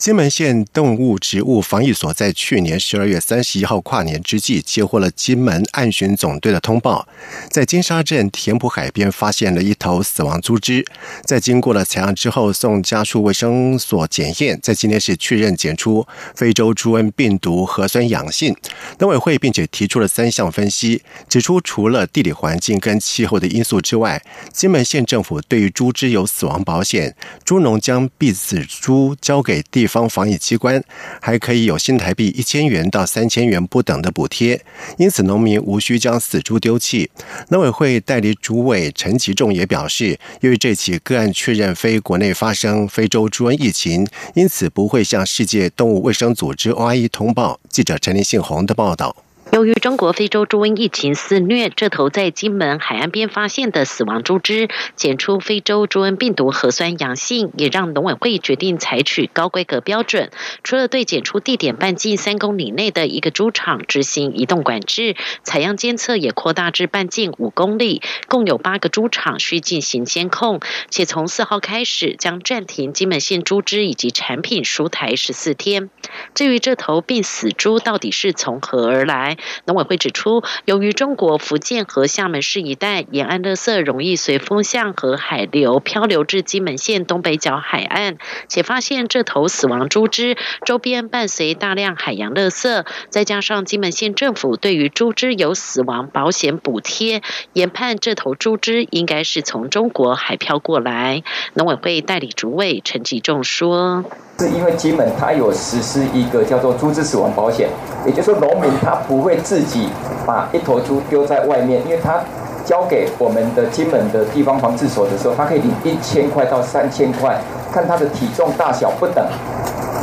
金门县动物植物防疫所在去年十二月三十一号跨年之际，接获了金门岸巡总队的通报，在金沙镇田埔海边发现了一头死亡猪只。在经过了采样之后，送家畜卫生所检验，在今天是确认检出非洲猪瘟病毒核酸阳性。农委会并且提出了三项分析，指出除了地理环境跟气候的因素之外，金门县政府对于猪只有死亡保险，猪农将毙死猪交给地。方防疫机关还可以有新台币一千元到三千元不等的补贴，因此农民无需将死猪丢弃。农委会代理主委陈其仲也表示，由于这起个案确认非国内发生非洲猪瘟疫情，因此不会向世界动物卫生组织 OIE 通报。记者陈林信宏的报道。由于中国非洲猪瘟疫情肆虐，这头在金门海岸边发现的死亡猪只检出非洲猪瘟病毒核酸阳性，也让农委会决定采取高规格标准。除了对检出地点半径三公里内的一个猪场执行移动管制，采样监测也扩大至半径五公里，共有八个猪场需进行监控。且从四号开始将暂停金门县猪只以及产品输台十四天。至于这头病死猪到底是从何而来？农委会指出，由于中国福建和厦门市一带沿岸垃圾容易随风向和海流漂流至金门县东北角海岸，且发现这头死亡猪只周边伴随大量海洋垃圾，再加上金门县政府对于猪只有死亡保险补贴，研判这头猪只应该是从中国海漂过来。农委会代理主委陈吉仲说。是因为金门它有实施一个叫做猪只死亡保险，也就是说农民他不会自己把一头猪丢在外面，因为他交给我们的金门的地方防治所的时候，他可以领一千块到三千块，看它的体重大小不等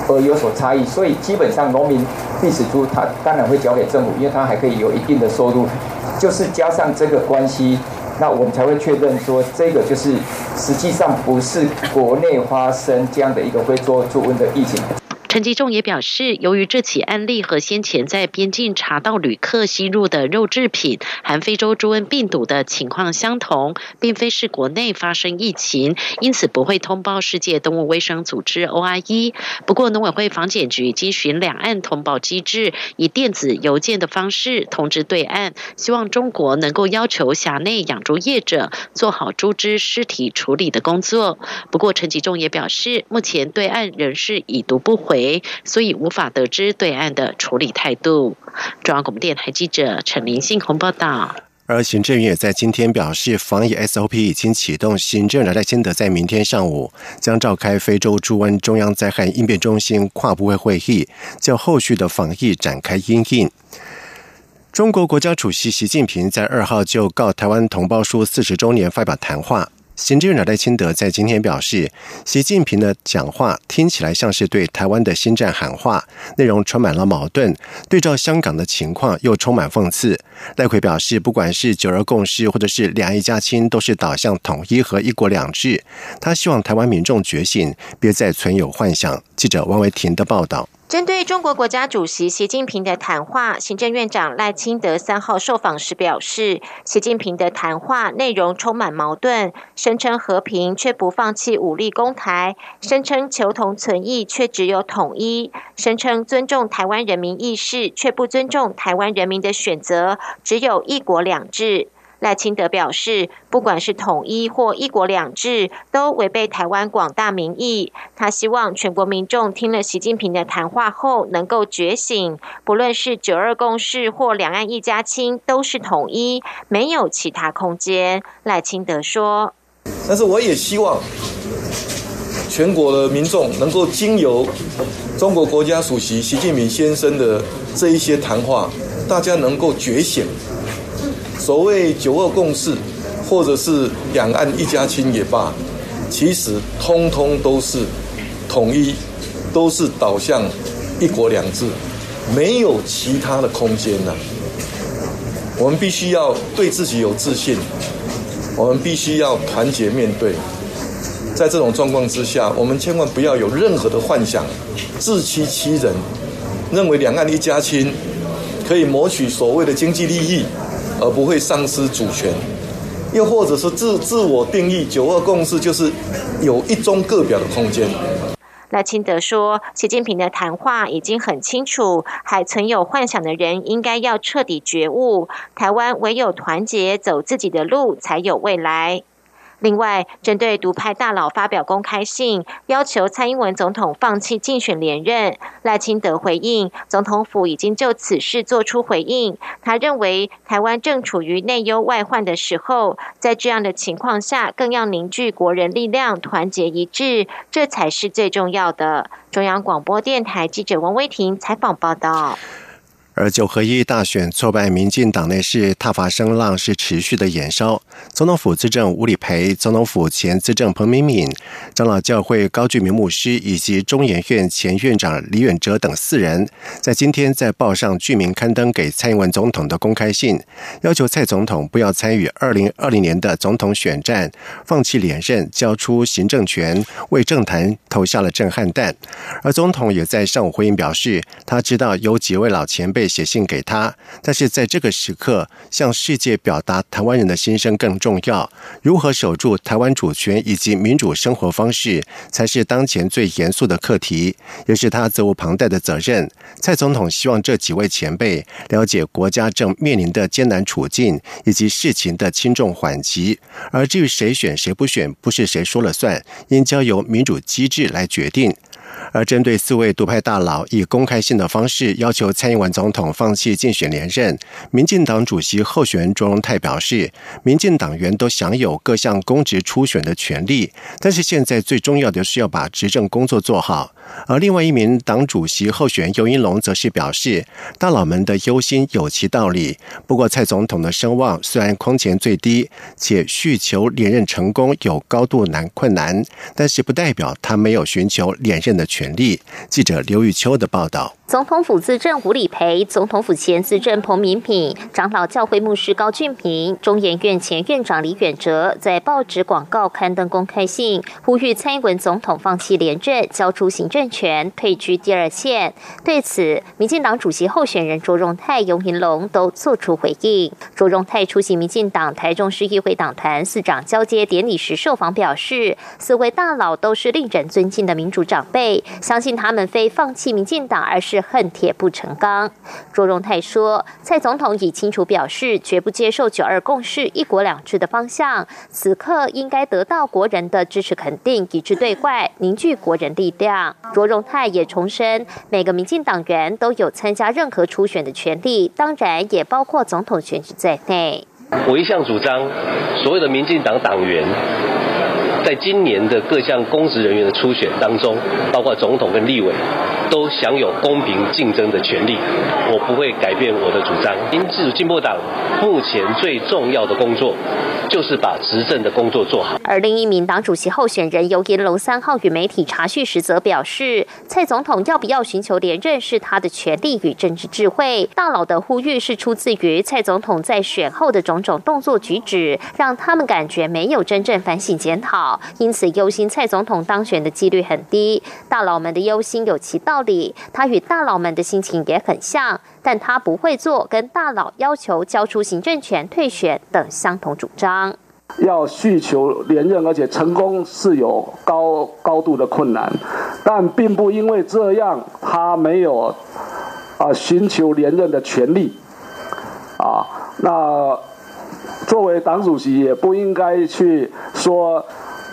而有所差异，所以基本上农民必死猪他当然会交给政府，因为他还可以有一定的收入，就是加上这个关系。那我们才会确认说，这个就是实际上不是国内发生这样的一个非洲猪瘟的疫情。陈吉仲也表示，由于这起案例和先前在边境查到旅客吸入的肉制品含非洲猪瘟病毒的情况相同，并非是国内发生疫情，因此不会通报世界动物卫生组织 OIE。不过，农委会防检局经循两岸通报机制，以电子邮件的方式通知对岸，希望中国能够要求辖内养猪业者做好猪只尸体处理的工作。不过，陈吉仲也表示，目前对岸仍是已读不回。所以无法得知对岸的处理态度。中央广播电台记者陈林信宏报道。而行政院也在今天表示，防疫 SOP 已经启动。行政长赖清德在明天上午将召开非洲猪瘟中央灾害应变中心跨部会会议，就后续的防疫展开应应。中国国家主席习近平在二号就告台湾同胞书四十周年发表谈话。行政院长赖清德在今天表示，习近平的讲话听起来像是对台湾的新战喊话，内容充满了矛盾。对照香港的情况，又充满讽刺。赖奎表示，不管是九二共识，或者是两岸一家亲，都是导向统一和一国两制。他希望台湾民众觉醒，别再存有幻想。记者王维婷的报道。针对中国国家主席习近平的谈话，行政院长赖清德三号受访时表示，习近平的谈话内容充满矛盾，声称和平却不放弃武力攻台，声称求同存异却只有统一，声称尊重台湾人民意识却不尊重台湾人民的选择，只有一国两制。赖清德表示，不管是统一或一国两制，都违背台湾广大民意。他希望全国民众听了习近平的谈话后能够觉醒，不论是九二共识或两岸一家亲，都是统一，没有其他空间。赖清德说：“但是我也希望全国的民众能够经由中国国家主席习近平先生的这一些谈话，大家能够觉醒。”所谓九二共识，或者是两岸一家亲也罢，其实通通都是统一，都是导向一国两制，没有其他的空间了。我们必须要对自己有自信，我们必须要团结面对。在这种状况之下，我们千万不要有任何的幻想，自欺欺人，认为两岸一家亲，可以谋取所谓的经济利益，而不会丧失主权。又或者是自自我定义九二共识，就是有一中各表的空间。赖清德说，习近平的谈话已经很清楚，还存有幻想的人应该要彻底觉悟，台湾唯有团结走自己的路，才有未来。另外，针对独派大佬发表公开信，要求蔡英文总统放弃竞选连任，赖清德回应，总统府已经就此事做出回应。他认为，台湾正处于内忧外患的时候，在这样的情况下，更要凝聚国人力量，团结一致，这才是最重要的。中央广播电台记者王威婷采访报道。而九合一大选挫败，民进党内是踏伐声浪是持续的延烧。总统府资政吴理培、总统府前资政彭明敏、长老教会高俊明牧师以及中研院前院长李远哲等四人，在今天在报上具名刊登给蔡英文总统的公开信，要求蔡总统不要参与二零二零年的总统选战，放弃连任，交出行政权，为政坛投下了震撼弹。而总统也在上午回应表示，他知道有几位老前辈。写信给他，但是在这个时刻，向世界表达台湾人的心声更重要。如何守住台湾主权以及民主生活方式，才是当前最严肃的课题，也是他责无旁贷的责任。蔡总统希望这几位前辈了解国家正面临的艰难处境以及事情的轻重缓急。而至于谁选谁不选，不是谁说了算，应交由民主机制来决定。而针对四位独派大佬以公开信的方式要求蔡英文总统放弃竞选连任，民进党主席候选人卓荣泰表示，民进党员都享有各项公职初选的权利，但是现在最重要的是要把执政工作做好。而另外一名党主席候选人尤英龙则是表示，大佬们的忧心有其道理。不过，蔡总统的声望虽然空前最低，且需求连任成功有高度难困难，但是不代表他没有寻求连任的权利。记者刘玉秋的报道。总统府资政吴理培、总统府前资政彭明品、长老教会牧师高俊平、中研院前院长李远哲在报纸广告刊登公开信，呼吁蔡英文总统放弃连任，交出行政权，退居第二线。对此，民进党主席候选人卓荣泰、尤云龙都作出回应。卓荣泰出席民进党台中市议会党团四长交接典礼时受访表示，四位大佬都是令人尊敬的民主长辈，相信他们非放弃民进党，而是。恨铁不成钢，卓荣泰说：“蔡总统已清楚表示，绝不接受‘九二共识’、‘一国两制’的方向。此刻应该得到国人的支持肯定，一致对外，凝聚国人力量。”卓荣泰也重申，每个民进党员都有参加任何初选的权利，当然也包括总统选举在内。我一向主张，所有的民进党党员。在今年的各项公职人员的初选当中，包括总统跟立委，都享有公平竞争的权利。我不会改变我的主张。因此，进步党目前最重要的工作，就是把执政的工作做好。而另一名党主席候选人尤延龙三号与媒体查叙时，则表示，蔡总统要不要寻求连任，是他的权利与政治智慧。大佬的呼吁是出自于蔡总统在选后的种种动作举止，让他们感觉没有真正反省检讨。因此，忧心蔡总统当选的几率很低。大佬们的忧心有其道理，他与大佬们的心情也很像，但他不会做跟大佬要求交出行政权、退选等相同主张。要需求连任，而且成功是有高高度的困难，但并不因为这样他没有啊寻求连任的权利啊那。作为党主席，也不应该去说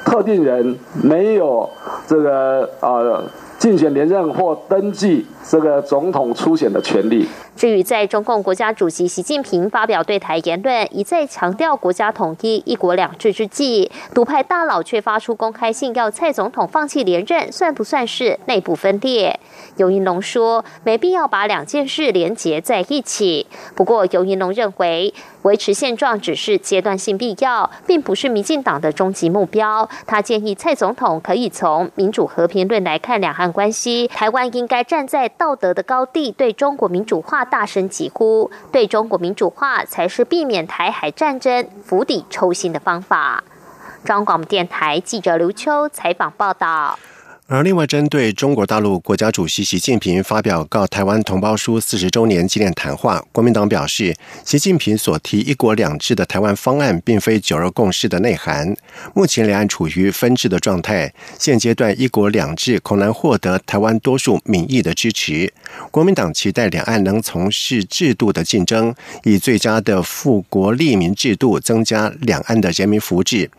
特定人没有这个呃竞选连任或登记这个总统初选的权利。至于在中共国家主席习近平发表对台言论，一再强调国家统一、一国两制之际，独派大佬却发出公开信要蔡总统放弃连任，算不算是内部分裂？尤云龙说，没必要把两件事连结在一起。不过，尤云龙认为。维持现状只是阶段性必要，并不是民进党的终极目标。他建议蔡总统可以从民主和平论来看两岸关系，台湾应该站在道德的高地，对中国民主化大声疾呼，对中国民主化才是避免台海战争釜底抽薪的方法。中广电台记者刘秋采访报道。而另外，针对中国大陆国家主席习近平发表告台湾同胞书四十周年纪念谈话，国民党表示，习近平所提“一国两制”的台湾方案，并非九二共识的内涵。目前两岸处于分治的状态，现阶段“一国两制”恐难获得台湾多数民意的支持。国民党期待两岸能从事制度的竞争，以最佳的富国利民制度增加两岸的人民福祉。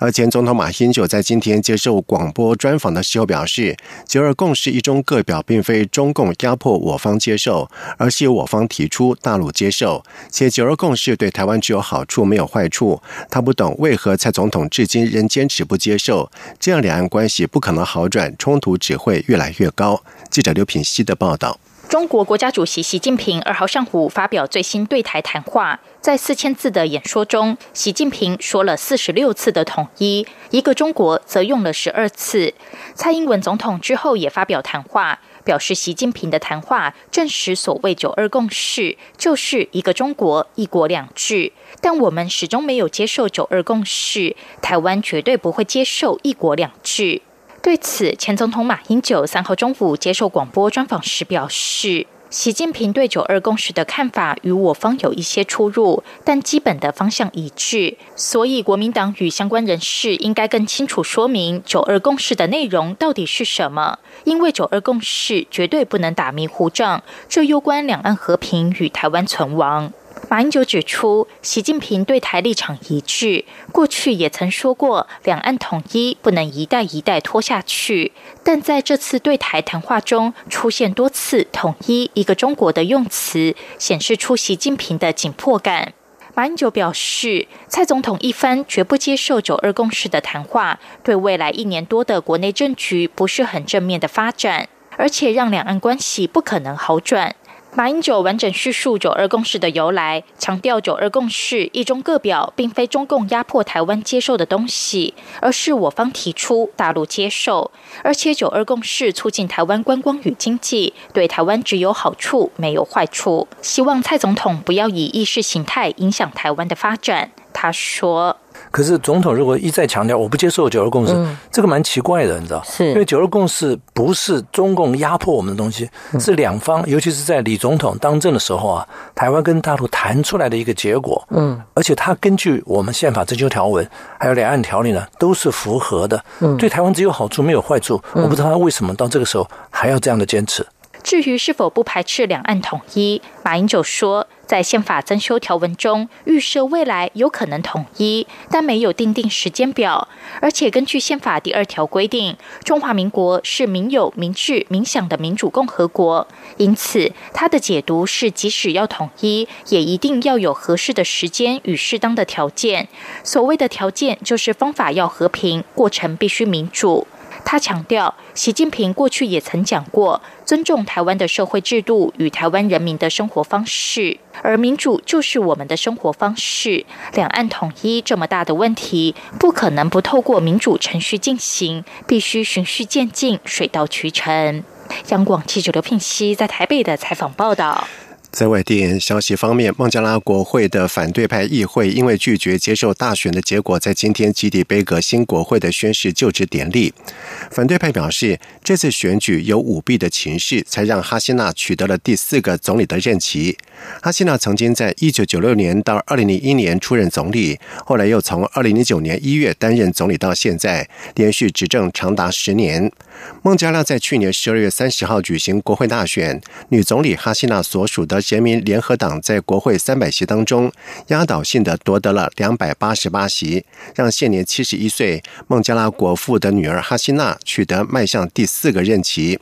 而前总统马英九在今天接受广播专访的时候表。表示“九二共识”一中各表并非中共压迫我方接受，而是由我方提出，大陆接受。且“九二共识”对台湾只有好处，没有坏处。他不懂为何蔡总统至今仍坚持不接受，这样两岸关系不可能好转，冲突只会越来越高。记者刘品希的报道。中国国家主席习近平二号上午发表最新对台谈话，在四千字的演说中，习近平说了四十六次的统一，一个中国则用了十二次。蔡英文总统之后也发表谈话，表示习近平的谈话证实所谓“九二共识”就是一个中国、一国两制，但我们始终没有接受“九二共识”，台湾绝对不会接受“一国两制”。对此，前总统马英九三号中午接受广播专访时表示，习近平对“九二共识”的看法与我方有一些出入，但基本的方向一致。所以，国民党与相关人士应该更清楚说明“九二共识”的内容到底是什么，因为“九二共识”绝对不能打迷糊仗，这攸关两岸和平与台湾存亡。马英九指出，习近平对台立场一致，过去也曾说过，两岸统一不能一代一代拖下去。但在这次对台谈话中，出现多次“统一一个中国”的用词，显示出习近平的紧迫感。马英九表示，蔡总统一番绝不接受“九二共识”的谈话，对未来一年多的国内政局不是很正面的发展，而且让两岸关系不可能好转。马英九完整叙述“九二共识”的由来，强调“九二共识”一中各表并非中共压迫台湾接受的东西，而是我方提出，大陆接受。而且“九二共识”促进台湾观光与经济，对台湾只有好处，没有坏处。希望蔡总统不要以意识形态影响台湾的发展。他说。可是总统如果一再强调我不接受九二共识，这个蛮奇怪的，你知道？是因为九二共识不是中共压迫我们的东西，是两方，尤其是在李总统当政的时候啊，台湾跟大陆谈出来的一个结果。嗯，而且他根据我们宪法征求条文，还有两岸条例呢，都是符合的。嗯，对台湾只有好处没有坏处。我不知道他为什么到这个时候还要这样的坚持。至于是否不排斥两岸统一，马英九说。在宪法增修条文中预设未来有可能统一，但没有定定时间表。而且根据宪法第二条规定，中华民国是民有、民治、民享的民主共和国，因此他的解读是，即使要统一，也一定要有合适的时间与适当的条件。所谓的条件，就是方法要和平，过程必须民主。他强调，习近平过去也曾讲过，尊重台湾的社会制度与台湾人民的生活方式，而民主就是我们的生活方式。两岸统一这么大的问题，不可能不透过民主程序进行，必须循序渐进，水到渠成。央广记者刘聘熙在台北的采访报道。在外电消息方面，孟加拉国会的反对派议会因为拒绝接受大选的结果，在今天集体背革新国会的宣誓就职典礼。反对派表示，这次选举有舞弊的情势，才让哈希纳取得了第四个总理的任期。哈希纳曾经在一九九六年到二零零一年出任总理，后来又从二零零九年一月担任总理到现在，连续执政长达十年。孟加拉在去年十二月三十号举行国会大选，女总理哈希纳所属的人民联合党在国会三百席当中压倒性的夺得了两百八十八席，让现年七十一岁孟加拉国父的女儿哈希娜取得迈向第四个任期。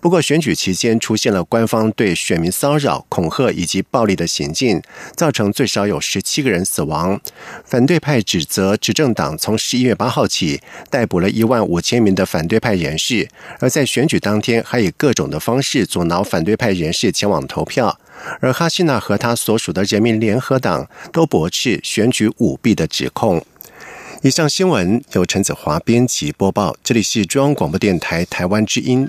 不过，选举期间出现了官方对选民骚扰、恐吓以及暴力的行径，造成最少有十七个人死亡。反对派指责执政党从十一月八号起逮捕了一万五千名的反对派人士。而在选举当天，还以各种的方式阻挠反对派人士前往投票。而哈希娜和他所属的人民联合党都驳斥选举舞弊的指控。以上新闻由陈子华编辑播报，这里是中央广播电台台湾之音。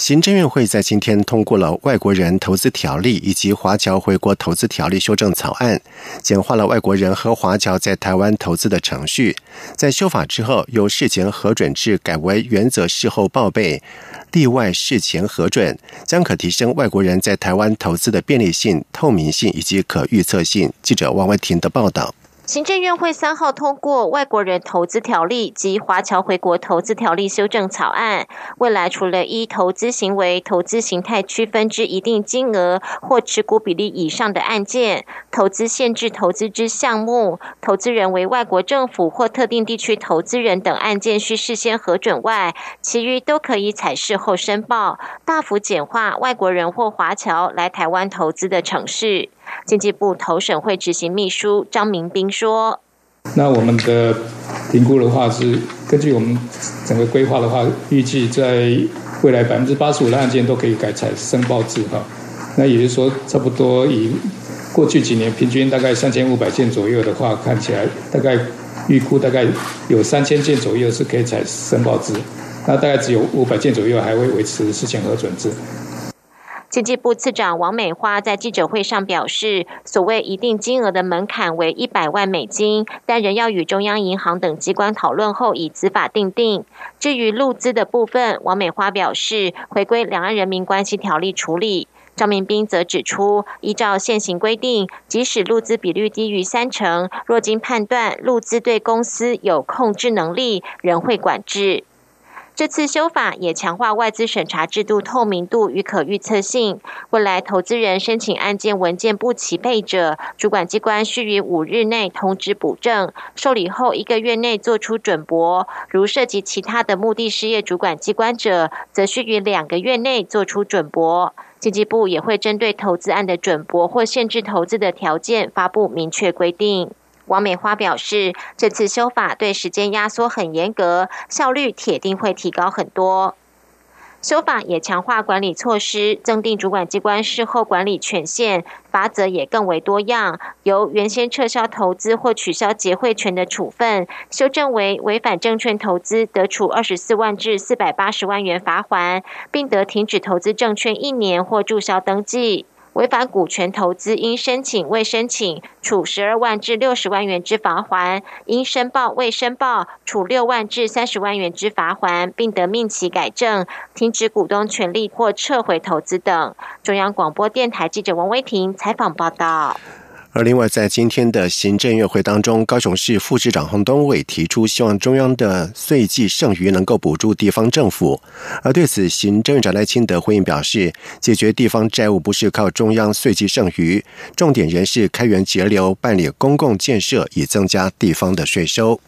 行政院会在今天通过了《外国人投资条例》以及《华侨回国投资条例》修正草案，简化了外国人和华侨在台湾投资的程序。在修法之后，由事前核准制改为原则事后报备，例外事前核准，将可提升外国人在台湾投资的便利性、透明性以及可预测性。记者王维婷的报道。行政院会三号通过《外国人投资条例》及《华侨回国投资条例》修正草案。未来除了依投资行为、投资形态区分之一定金额或持股比例以上的案件，投资限制投资之项目，投资人为外国政府或特定地区投资人等案件需事先核准外，其余都可以采事后申报，大幅简化外国人或华侨来台湾投资的程序。经济部投审会执行秘书张明斌说：“那我们的评估的话是根据我们整个规划的话，预计在未来百分之八十五的案件都可以改采申报制哈。那也就是说，差不多以过去几年平均大概三千五百件左右的话，看起来大概预估大概有三千件左右是可以采申报制，那大概只有五百件左右还会维持事前核准制。”经济部次长王美花在记者会上表示，所谓一定金额的门槛为一百万美金，但仍要与中央银行等机关讨论后，以执法定定。至于入资的部分，王美花表示，回归两岸人民关系条例处理。张明斌则指出，依照现行规定，即使入资比率低于三成，若经判断入资对公司有控制能力，仍会管制。这次修法也强化外资审查制度透明度与可预测性。未来投资人申请案件文件不齐备者，主管机关需于五日内通知补正，受理后一个月内做出准驳。如涉及其他的目的事业主管机关者，则需于两个月内做出准驳。经济部也会针对投资案的准驳或限制投资的条件发布明确规定。王美花表示，这次修法对时间压缩很严格，效率铁定会提高很多。修法也强化管理措施，增订主管机关事后管理权限，法则也更为多样，由原先撤销投资或取消结汇权的处分，修正为违反证券投资得处二十四万至四百八十万元罚款，并得停止投资证券一年或注销登记。违反股权投资，应申请未申请，处十二万至六十万元之罚款；应申报未申报，处六万至三十万元之罚款，并得命其改正、停止股东权利或撤回投资等。中央广播电台记者王威婷采访报道。而另外，在今天的行政院会当中，高雄市副市长洪东伟提出，希望中央的税计剩余能够补助地方政府。而对此，行政院长赖清德回应表示，解决地方债务不是靠中央税计剩余，重点仍是开源节流，办理公共建设，以增加地方的税收。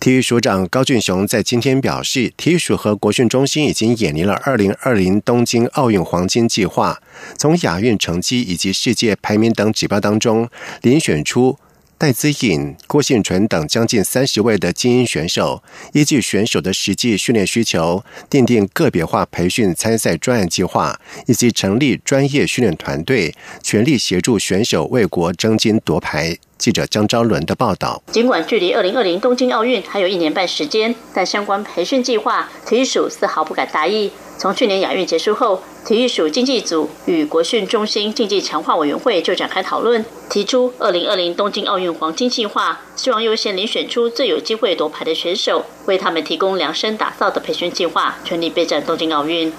体育署长高俊雄在今天表示，体育署和国训中心已经演练了二零二零东京奥运黄金计划，从亚运成绩以及世界排名等指标当中，遴选出。戴资颖、郭信纯等将近三十位的精英选手，依据选手的实际训练需求，订定个别化培训参赛专案计划，以及成立专业训练团队，全力协助选手为国争金夺牌。记者张昭伦的报道。尽管距离二零二零东京奥运还有一年半时间，但相关培训计划，体育署丝毫不敢大意。从去年亚运结束后，体育署竞技组与国训中心竞技强化委员会就展开讨论，提出二零二零东京奥运黄金计划，希望优先遴选出最有机会夺牌的选手，为他们提供量身打造的培训计划，全力备战东京奥运。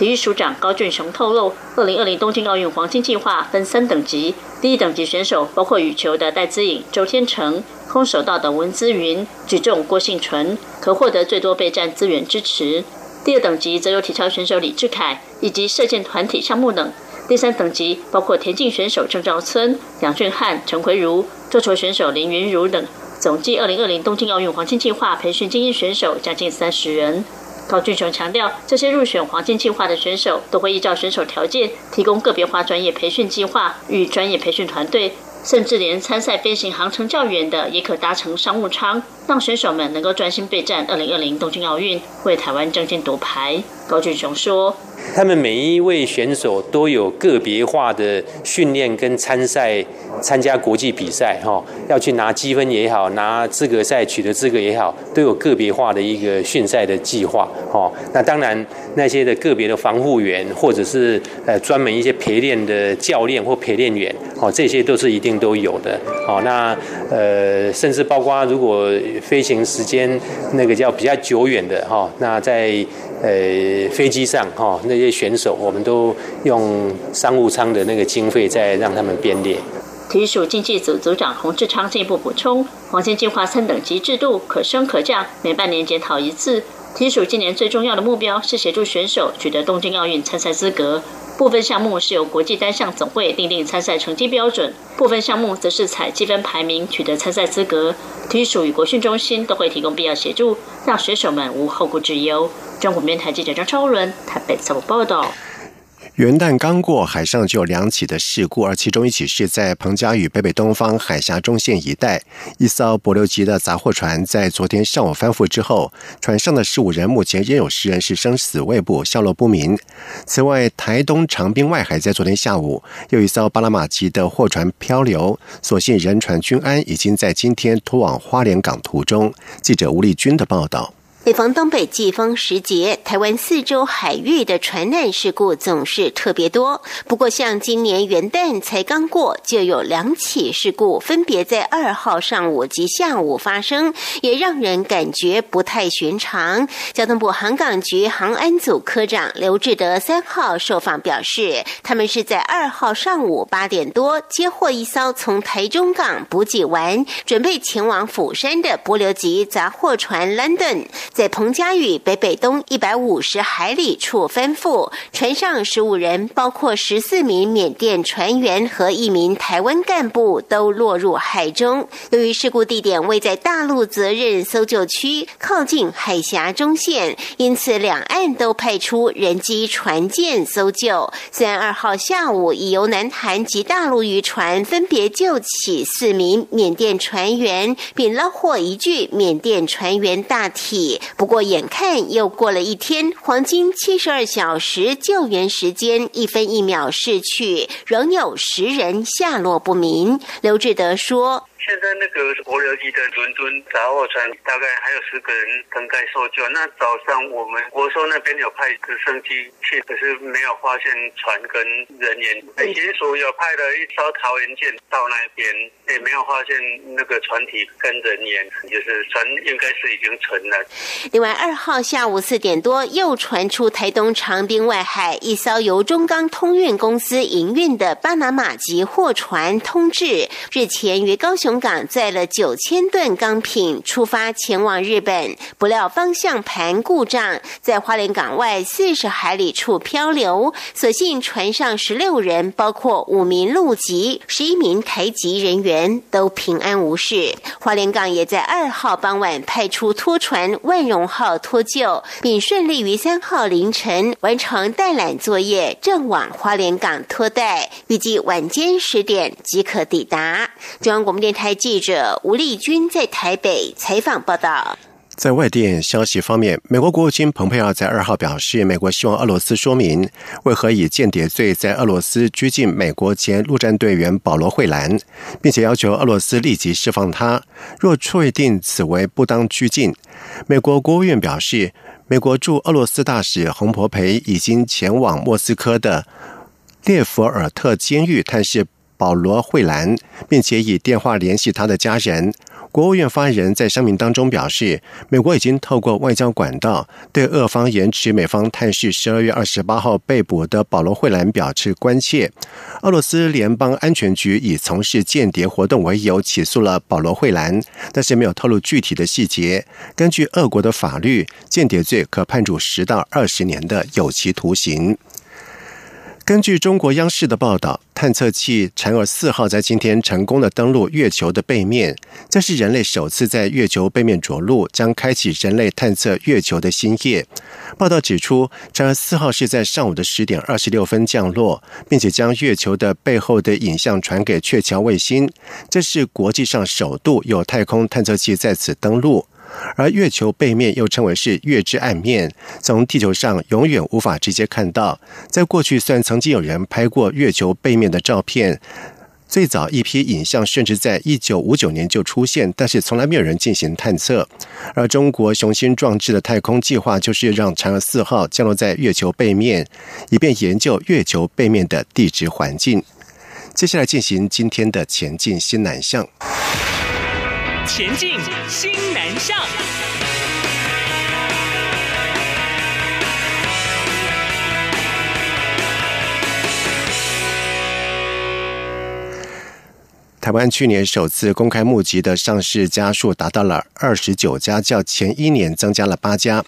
体育署长高俊雄透露，二零二零东京奥运黄金计划分三等级，第一等级选手包括羽球的戴资颖、周天成，空手道的文姿云，举重郭幸纯，可获得最多备战资源支持。第二等级则有体操选手李志凯以及射箭团体项目等。第三等级包括田径选手郑兆村、杨俊汉、陈奎如、桌球选手林云如等，总计二零二零东京奥运黄金计划培训精英选手将近三十人。高俊雄强调，这些入选黄金计划的选手都会依照选手条件提供个别化专业培训计划与专业培训团队，甚至连参赛飞行航程较远的也可搭乘商务舱，让选手们能够专心备战二零二零东京奥运，为台湾争金夺牌。高俊雄说。他们每一位选手都有个别化的训练跟参赛，参加国际比赛哈，要去拿积分也好，拿资格赛取得资格也好，都有个别化的一个训赛的计划哈。那当然那些的个别的防护员，或者是呃专门一些陪练的教练或陪练员，哦，这些都是一定都有的。哦，那呃甚至包括如果飞行时间那个叫比较久远的哈，那在呃飞机上哈。那些选手，我们都用商务舱的那个经费在让他们编列。体育署经济组组长洪志昌进一步补充：黄金计划三等级制度可升可降，每半年检讨一次。体育署今年最重要的目标是协助选手取得东京奥运参赛资格。部分项目是由国际单项总会订定参赛成绩标准，部分项目则是采积分排名取得参赛资格。体育署与国训中心都会提供必要协助，让选手们无后顾之忧。中国面台记者张超伦台北采访报道。元旦刚过，海上就有两起的事故，而其中一起是在彭佳屿北北东方海峡中线一带，一艘柏流级的杂货船在昨天上午翻覆之后，船上的十五人目前仍有十人是生死未卜，下落不明。此外，台东长滨外海在昨天下午又一艘巴拉马级的货船漂流，所幸人船均安，已经在今天拖往花莲港途中。记者吴丽君的报道。每逢东北季风时节，台湾四周海域的船难事故总是特别多。不过，像今年元旦才刚过，就有两起事故，分别在二号上午及下午发生，也让人感觉不太寻常。交通部航港局航安组科长刘志德三号受访表示，他们是在二号上午八点多接获一艘从台中港补给完，准备前往釜山的柏流级杂货船 London。在彭佳屿北北东一百五十海里处翻覆，船上十五人，包括十四名缅甸船员和一名台湾干部，都落入海中。由于事故地点位在大陆责任搜救区，靠近海峡中线，因此两岸都派出人机船舰搜救。虽然二号下午已由南韩及大陆渔船分别救起四名缅甸船员，并捞获一具缅甸船员大体。不过，眼看又过了一天，黄金七十二小时救援时间一分一秒逝去，仍有十人下落不明。刘志德说。现在那个国流级的伦敦杂货船大概还有十个人等待搜救。那早上我们国寿那边有派直升机去，可是没有发现船跟人员。海巡署有派了一艘桃园舰到那边，也没有发现那个船体跟人员，就是船应该是已经沉了。另外，二号下午四点多又传出台东长滨外海一艘由中钢通运公司营运的巴拿马籍货船通志，日前于高雄。港载了九千吨钢品出发前往日本，不料方向盘故障，在花莲港外四十海里处漂流。所幸船上十六人，包括五名陆籍、十一名台籍人员，都平安无事。花莲港也在二号傍晚派出拖船“万荣号”脱救，并顺利于三号凌晨完成带缆作业，正往花莲港拖带，预计晚间十点即可抵达。中央广播电台。台记者吴丽君在台北采访报道。在外电消息方面，美国国务卿蓬佩奥在二号表示，美国希望俄罗斯说明为何以间谍罪在俄罗斯拘禁美国前陆战队员保罗·惠兰，并且要求俄罗斯立即释放他。若确定此为不当拘禁，美国国务院表示，美国驻俄罗斯大使洪博培已经前往莫斯科的列佛尔特监狱探视。保罗·惠兰，并且以电话联系他的家人。国务院发言人在声明当中表示，美国已经透过外交管道对俄方延迟美方探视十二月二十八号被捕的保罗·惠兰表示关切。俄罗斯联邦安全局以从事间谍活动为由起诉了保罗·惠兰，但是没有透露具体的细节。根据俄国的法律，间谍罪可判处十到二十年的有期徒刑。根据中国央视的报道，探测器嫦娥四号在今天成功的登陆月球的背面，这是人类首次在月球背面着陆，将开启人类探测月球的新页。报道指出，嫦娥四号是在上午的十点二十六分降落，并且将月球的背后的影像传给鹊桥卫星，这是国际上首度有太空探测器在此登陆。而月球背面又称为是月之暗面，从地球上永远无法直接看到。在过去，虽然曾经有人拍过月球背面的照片，最早一批影像甚至在一九五九年就出现，但是从来没有人进行探测。而中国雄心壮志的太空计划，就是让嫦娥四号降落在月球背面，以便研究月球背面的地质环境。接下来进行今天的前进新南向。前进新南向。台湾去年首次公开募集的上市家数达到了二十九家，较前一年增加了八家。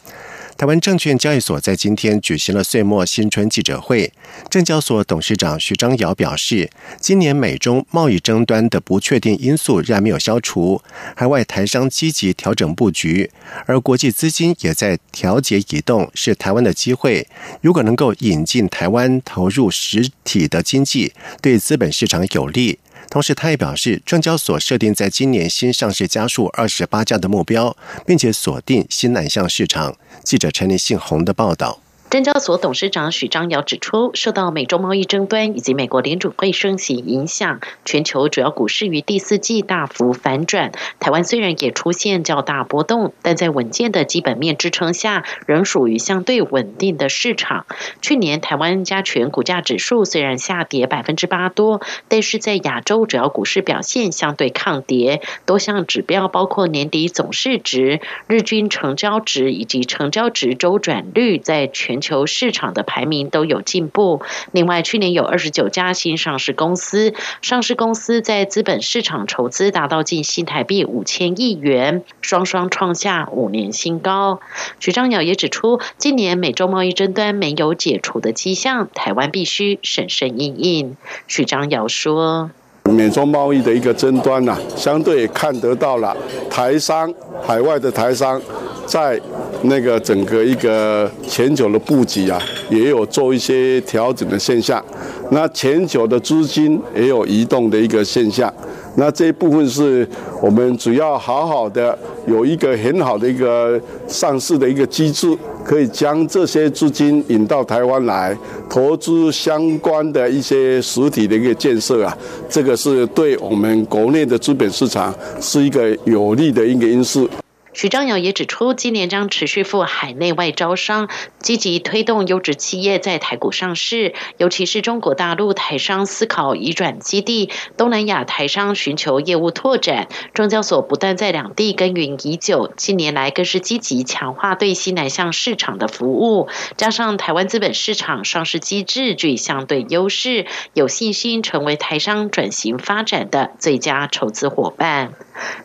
台湾证券交易所，在今天举行了岁末新春记者会。证交所董事长徐章尧表示，今年美中贸易争端的不确定因素仍然没有消除，海外台商积极调整布局，而国际资金也在调节移动，是台湾的机会。如果能够引进台湾投入实体的经济，对资本市场有利。同时，他也表示，证交所设定在今年新上市家数二十八家的目标，并且锁定新南向市场。记者陈立信洪的报道。证交所董事长许章尧指出，受到美洲贸易争端以及美国联储会升息影响，全球主要股市于第四季大幅反转。台湾虽然也出现较大波动，但在稳健的基本面支撑下，仍属于相对稳定的市场。去年台湾加权股价指数虽然下跌百分之八多，但是在亚洲主要股市表现相对抗跌，多项指标包括年底总市值、日均成交值以及成交值周转率，在全球市场的排名都有进步。另外，去年有二十九家新上市公司，上市公司在资本市场筹资达到近新台币五千亿元，双双创下五年新高。徐章尧也指出，今年美洲贸易争端没有解除的迹象，台湾必须审慎应应。徐章尧说。美中贸易的一个争端呐，相对看得到了台商、海外的台商，在那个整个一个全球的布局啊，也有做一些调整的现象。那全球的资金也有移动的一个现象。那这一部分是我们主要好好的有一个很好的一个上市的一个机制，可以将这些资金引到台湾来投资相关的一些实体的一个建设啊，这个是对我们国内的资本市场是一个有利的一个因素。徐章尧也指出，今年将持续赴海内外招商，积极推动优质企业在台股上市。尤其是中国大陆台商思考移转基地，东南亚台商寻求业务拓展。中交所不但在两地耕耘已久，近年来更是积极强化对西南向市场的服务。加上台湾资本市场上市机制具相对优势，有信心成为台商转型发展的最佳筹资伙伴。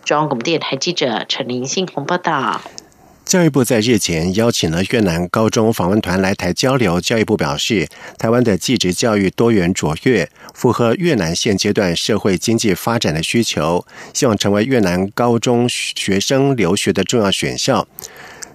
中央广播电台记者陈林信。报道：教育部在日前邀请了越南高中访问团来台交流。教育部表示，台湾的技职教育多元卓越，符合越南现阶段社会经济发展的需求，希望成为越南高中学生留学的重要选项。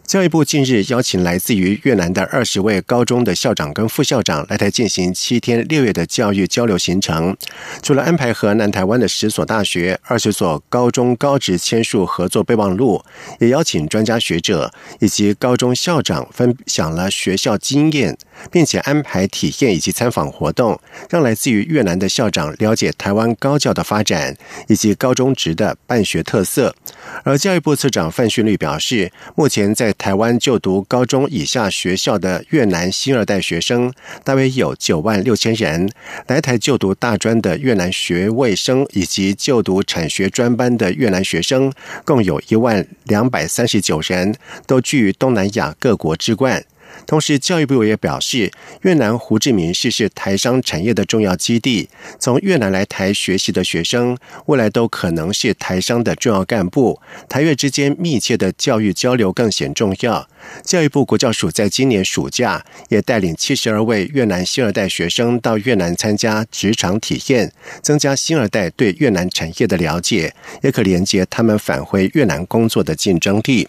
教育部近日邀请来自于越南的二十位高中的校长跟副校长来台进行七天六月的教育交流行程。除了安排和南台湾的十所大学、二十所高中高职签署合作备忘录，也邀请专家学者以及高中校长分享了学校经验，并且安排体验以及参访活动，让来自于越南的校长了解台湾高教的发展以及高中职的办学特色。而教育部次长范训律表示，目前在台湾就读高中以下学校的越南新二代学生大约有九万六千人，来台就读大专的越南学位生以及就读产学专班的越南学生共有一万两百三十九人，都居于东南亚各国之冠。同时，教育部也表示，越南胡志明市是台商产业的重要基地，从越南来台学习的学生，未来都可能是台商的重要干部。台越之间密切的教育交流更显重要。教育部国教署在今年暑假也带领七十二位越南新二代学生到越南参加职场体验，增加新二代对越南产业的了解，也可连接他们返回越南工作的竞争力。